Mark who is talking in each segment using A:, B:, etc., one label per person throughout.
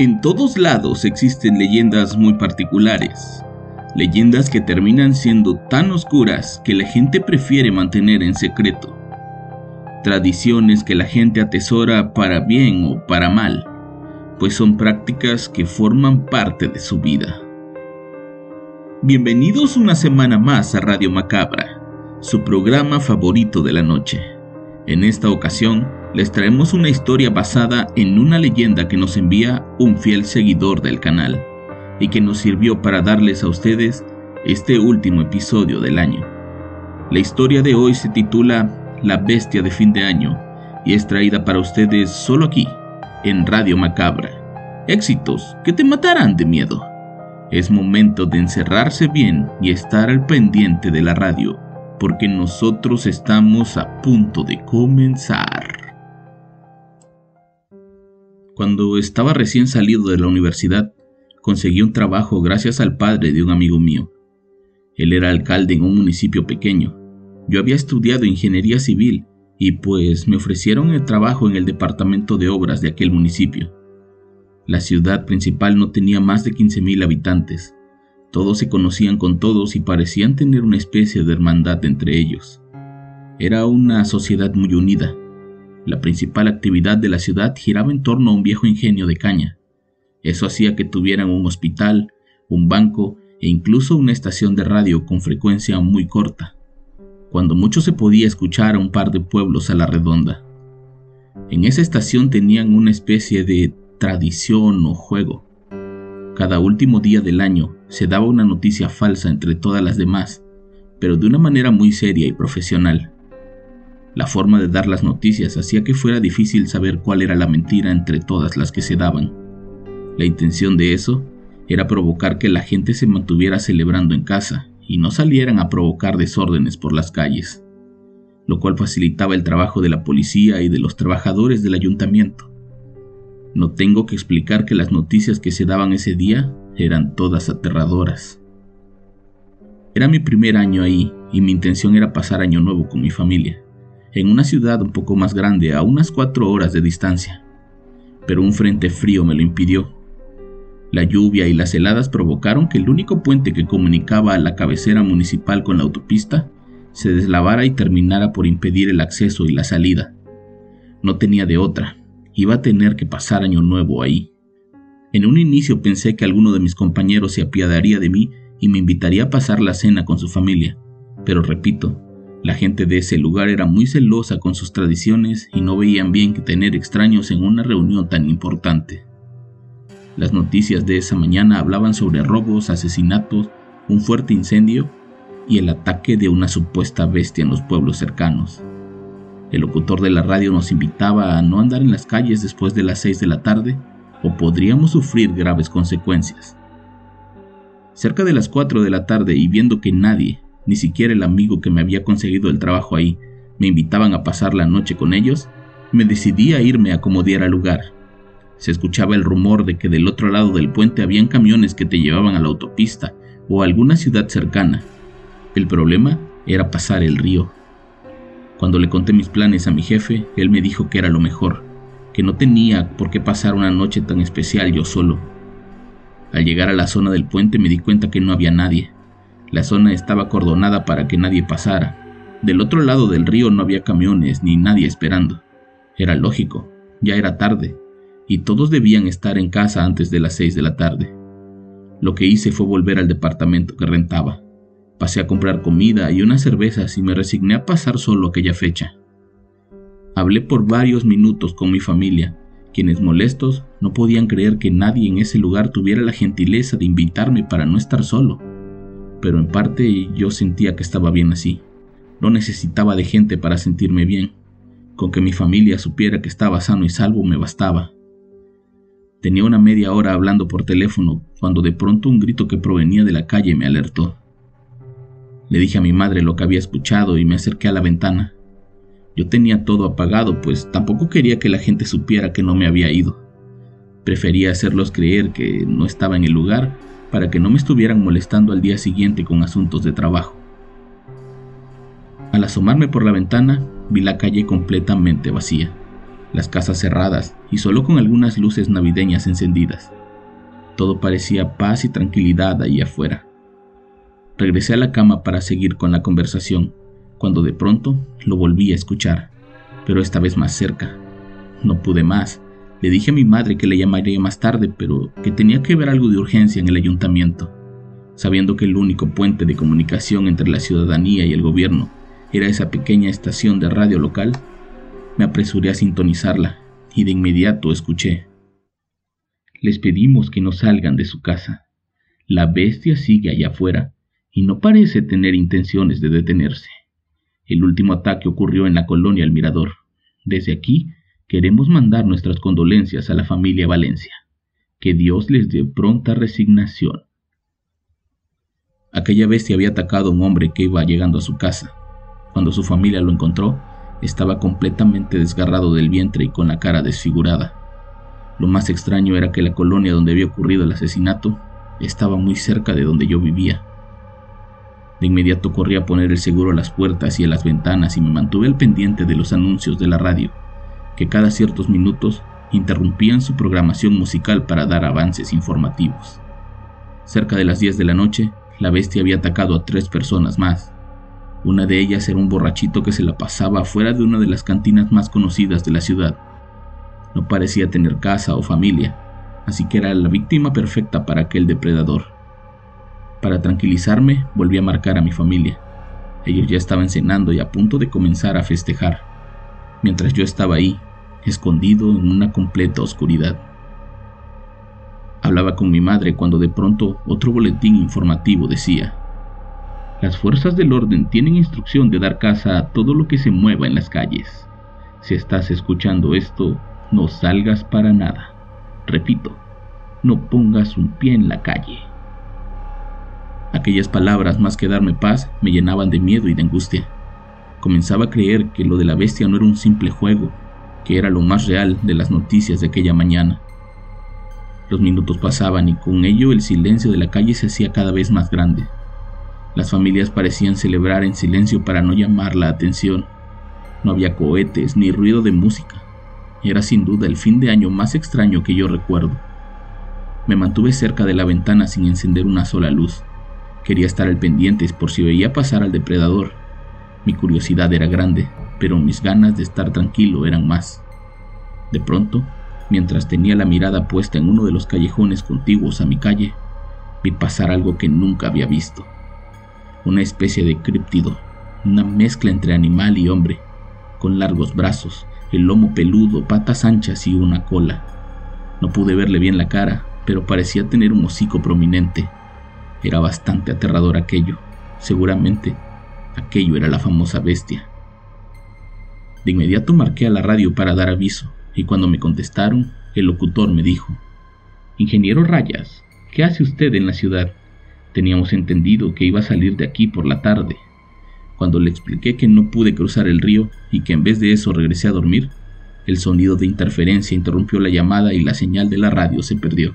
A: En todos lados existen leyendas muy particulares. Leyendas que terminan siendo tan oscuras que la gente prefiere mantener en secreto. Tradiciones que la gente atesora para bien o para mal, pues son prácticas que forman parte de su vida. Bienvenidos una semana más a Radio Macabra, su programa favorito de la noche. En esta ocasión, les traemos una historia basada en una leyenda que nos envía un fiel seguidor del canal y que nos sirvió para darles a ustedes este último episodio del año. La historia de hoy se titula La bestia de fin de año y es traída para ustedes solo aquí, en Radio Macabra. Éxitos que te matarán de miedo. Es momento de encerrarse bien y estar al pendiente de la radio, porque nosotros estamos a punto de comenzar. Cuando estaba recién salido de la universidad, conseguí un trabajo gracias al padre de un amigo mío. Él era alcalde en un municipio pequeño. Yo había estudiado ingeniería civil y pues me ofrecieron el trabajo en el departamento de obras de aquel municipio. La ciudad principal no tenía más de 15.000 habitantes. Todos se conocían con todos y parecían tener una especie de hermandad entre ellos. Era una sociedad muy unida, la principal actividad de la ciudad giraba en torno a un viejo ingenio de caña. Eso hacía que tuvieran un hospital, un banco e incluso una estación de radio con frecuencia muy corta, cuando mucho se podía escuchar a un par de pueblos a la redonda. En esa estación tenían una especie de tradición o juego. Cada último día del año se daba una noticia falsa entre todas las demás, pero de una manera muy seria y profesional. La forma de dar las noticias hacía que fuera difícil saber cuál era la mentira entre todas las que se daban. La intención de eso era provocar que la gente se mantuviera celebrando en casa y no salieran a provocar desórdenes por las calles, lo cual facilitaba el trabajo de la policía y de los trabajadores del ayuntamiento. No tengo que explicar que las noticias que se daban ese día eran todas aterradoras. Era mi primer año ahí y mi intención era pasar año nuevo con mi familia en una ciudad un poco más grande a unas cuatro horas de distancia, pero un frente frío me lo impidió. La lluvia y las heladas provocaron que el único puente que comunicaba a la cabecera municipal con la autopista se deslavara y terminara por impedir el acceso y la salida. No tenía de otra, iba a tener que pasar año nuevo ahí. En un inicio pensé que alguno de mis compañeros se apiadaría de mí y me invitaría a pasar la cena con su familia, pero repito, la gente de ese lugar era muy celosa con sus tradiciones y no veían bien que tener extraños en una reunión tan importante. Las noticias de esa mañana hablaban sobre robos, asesinatos, un fuerte incendio y el ataque de una supuesta bestia en los pueblos cercanos. El locutor de la radio nos invitaba a no andar en las calles después de las 6 de la tarde o podríamos sufrir graves consecuencias. Cerca de las 4 de la tarde y viendo que nadie, ni siquiera el amigo que me había conseguido el trabajo ahí me invitaban a pasar la noche con ellos, me decidí a irme a acomodar al lugar. Se escuchaba el rumor de que del otro lado del puente habían camiones que te llevaban a la autopista o a alguna ciudad cercana. El problema era pasar el río. Cuando le conté mis planes a mi jefe, él me dijo que era lo mejor, que no tenía por qué pasar una noche tan especial yo solo. Al llegar a la zona del puente me di cuenta que no había nadie. La zona estaba acordonada para que nadie pasara. Del otro lado del río no había camiones ni nadie esperando. Era lógico, ya era tarde, y todos debían estar en casa antes de las seis de la tarde. Lo que hice fue volver al departamento que rentaba. Pasé a comprar comida y unas cervezas y me resigné a pasar solo aquella fecha. Hablé por varios minutos con mi familia, quienes molestos no podían creer que nadie en ese lugar tuviera la gentileza de invitarme para no estar solo. Pero en parte yo sentía que estaba bien así. No necesitaba de gente para sentirme bien. Con que mi familia supiera que estaba sano y salvo me bastaba. Tenía una media hora hablando por teléfono cuando de pronto un grito que provenía de la calle me alertó. Le dije a mi madre lo que había escuchado y me acerqué a la ventana. Yo tenía todo apagado, pues tampoco quería que la gente supiera que no me había ido. Prefería hacerlos creer que no estaba en el lugar para que no me estuvieran molestando al día siguiente con asuntos de trabajo. Al asomarme por la ventana, vi la calle completamente vacía, las casas cerradas y solo con algunas luces navideñas encendidas. Todo parecía paz y tranquilidad ahí afuera. Regresé a la cama para seguir con la conversación, cuando de pronto lo volví a escuchar, pero esta vez más cerca. No pude más le dije a mi madre que le llamaría más tarde, pero que tenía que ver algo de urgencia en el ayuntamiento. Sabiendo que el único puente de comunicación entre la ciudadanía y el gobierno era esa pequeña estación de radio local, me apresuré a sintonizarla y de inmediato escuché. Les pedimos que no salgan de su casa. La bestia sigue allá afuera y no parece tener intenciones de detenerse. El último ataque ocurrió en la colonia El Mirador. Desde aquí Queremos mandar nuestras condolencias a la familia Valencia. Que Dios les dé pronta resignación. Aquella bestia había atacado a un hombre que iba llegando a su casa. Cuando su familia lo encontró, estaba completamente desgarrado del vientre y con la cara desfigurada. Lo más extraño era que la colonia donde había ocurrido el asesinato estaba muy cerca de donde yo vivía. De inmediato corrí a poner el seguro a las puertas y a las ventanas y me mantuve al pendiente de los anuncios de la radio que cada ciertos minutos interrumpían su programación musical para dar avances informativos. Cerca de las 10 de la noche, la bestia había atacado a tres personas más. Una de ellas era un borrachito que se la pasaba afuera de una de las cantinas más conocidas de la ciudad. No parecía tener casa o familia, así que era la víctima perfecta para aquel depredador. Para tranquilizarme, volví a marcar a mi familia. Ellos ya estaban cenando y a punto de comenzar a festejar, mientras yo estaba ahí, escondido en una completa oscuridad. Hablaba con mi madre cuando de pronto otro boletín informativo decía, las fuerzas del orden tienen instrucción de dar caza a todo lo que se mueva en las calles. Si estás escuchando esto, no salgas para nada. Repito, no pongas un pie en la calle. Aquellas palabras, más que darme paz, me llenaban de miedo y de angustia. Comenzaba a creer que lo de la bestia no era un simple juego, que era lo más real de las noticias de aquella mañana. Los minutos pasaban y con ello el silencio de la calle se hacía cada vez más grande. Las familias parecían celebrar en silencio para no llamar la atención. No había cohetes ni ruido de música. Era sin duda el fin de año más extraño que yo recuerdo. Me mantuve cerca de la ventana sin encender una sola luz. Quería estar al pendiente por si veía pasar al depredador. Mi curiosidad era grande, pero mis ganas de estar tranquilo eran más. De pronto, mientras tenía la mirada puesta en uno de los callejones contiguos a mi calle, vi pasar algo que nunca había visto. Una especie de críptido, una mezcla entre animal y hombre, con largos brazos, el lomo peludo, patas anchas y una cola. No pude verle bien la cara, pero parecía tener un hocico prominente. Era bastante aterrador aquello. Seguramente aquello era la famosa bestia. De inmediato marqué a la radio para dar aviso, y cuando me contestaron, el locutor me dijo, Ingeniero Rayas, ¿qué hace usted en la ciudad? Teníamos entendido que iba a salir de aquí por la tarde. Cuando le expliqué que no pude cruzar el río y que en vez de eso regresé a dormir, el sonido de interferencia interrumpió la llamada y la señal de la radio se perdió.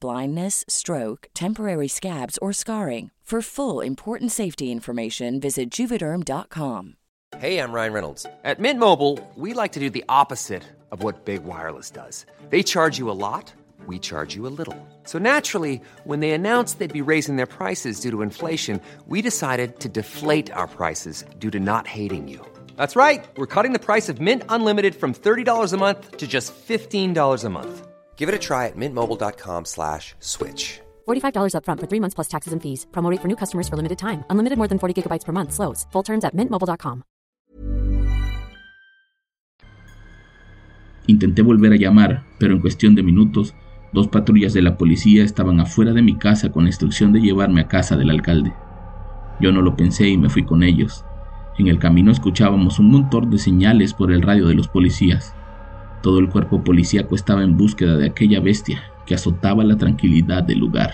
B: blindness, stroke, temporary scabs, or scarring. For full important safety information, visit juvederm.com.
C: Hey, I'm Ryan Reynolds. At Mint Mobile, we like to do the opposite of what Big Wireless does. They charge you a lot, we charge you a little. So naturally, when they announced they'd be raising their prices due to inflation, we decided to deflate our prices due to not hating you. That's right. We're cutting the price of Mint Unlimited from $30 a month to just $15 a month. Give it a try at mintmobile.com slash switch.
D: $45 upfront for three months plus taxes and fees. Promo rate for new customers for limited time. Unlimited more than 40 gigabytes per month. Slows. Full terms at mintmobile.com.
A: Intenté volver a llamar, pero en cuestión de minutos, dos patrullas de la policía estaban afuera de mi casa con la instrucción de llevarme a casa del alcalde. Yo no lo pensé y me fui con ellos. En el camino escuchábamos un montón de señales por el radio de los policías. Todo el cuerpo policíaco estaba en búsqueda de aquella bestia que azotaba la tranquilidad del lugar.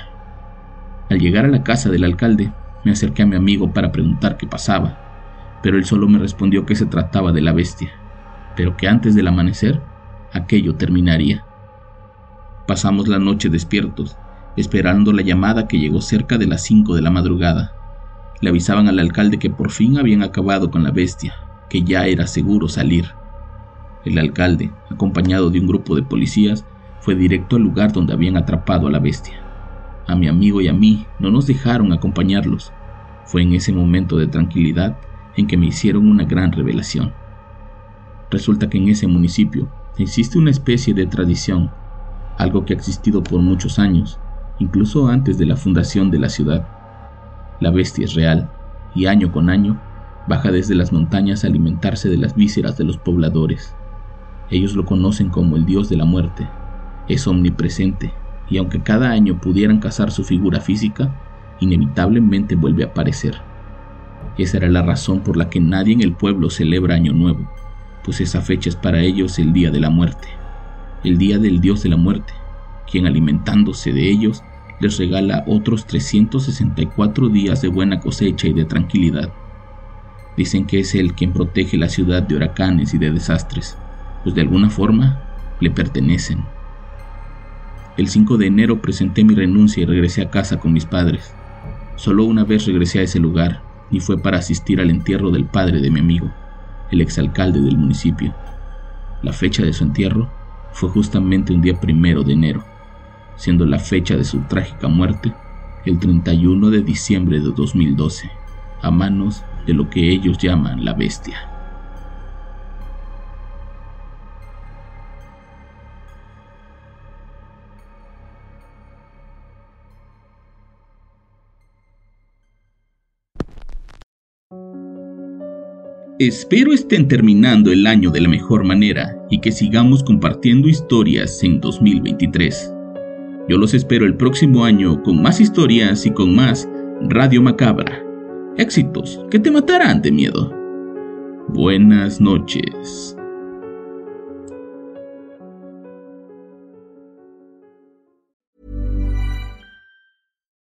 A: Al llegar a la casa del alcalde, me acerqué a mi amigo para preguntar qué pasaba, pero él solo me respondió que se trataba de la bestia, pero que antes del amanecer aquello terminaría. Pasamos la noche despiertos, esperando la llamada que llegó cerca de las 5 de la madrugada. Le avisaban al alcalde que por fin habían acabado con la bestia, que ya era seguro salir. El alcalde, acompañado de un grupo de policías, fue directo al lugar donde habían atrapado a la bestia. A mi amigo y a mí no nos dejaron acompañarlos. Fue en ese momento de tranquilidad en que me hicieron una gran revelación. Resulta que en ese municipio existe una especie de tradición, algo que ha existido por muchos años, incluso antes de la fundación de la ciudad. La bestia es real y año con año baja desde las montañas a alimentarse de las vísceras de los pobladores. Ellos lo conocen como el dios de la muerte. Es omnipresente y aunque cada año pudieran cazar su figura física, inevitablemente vuelve a aparecer. Esa era la razón por la que nadie en el pueblo celebra Año Nuevo, pues esa fecha es para ellos el día de la muerte, el día del dios de la muerte, quien alimentándose de ellos les regala otros 364 días de buena cosecha y de tranquilidad. Dicen que es él quien protege la ciudad de huracanes y de desastres, pues de alguna forma le pertenecen. El 5 de enero presenté mi renuncia y regresé a casa con mis padres. Solo una vez regresé a ese lugar y fue para asistir al entierro del padre de mi amigo, el exalcalde del municipio. La fecha de su entierro fue justamente un día primero de enero, siendo la fecha de su trágica muerte el 31 de diciembre de 2012, a manos de lo que ellos llaman la bestia. Espero estén terminando el año de la mejor manera y que sigamos compartiendo historias en 2023. Yo los espero el próximo año con más historias y con más Radio Macabra. Éxitos que te matarán de miedo. Buenas noches.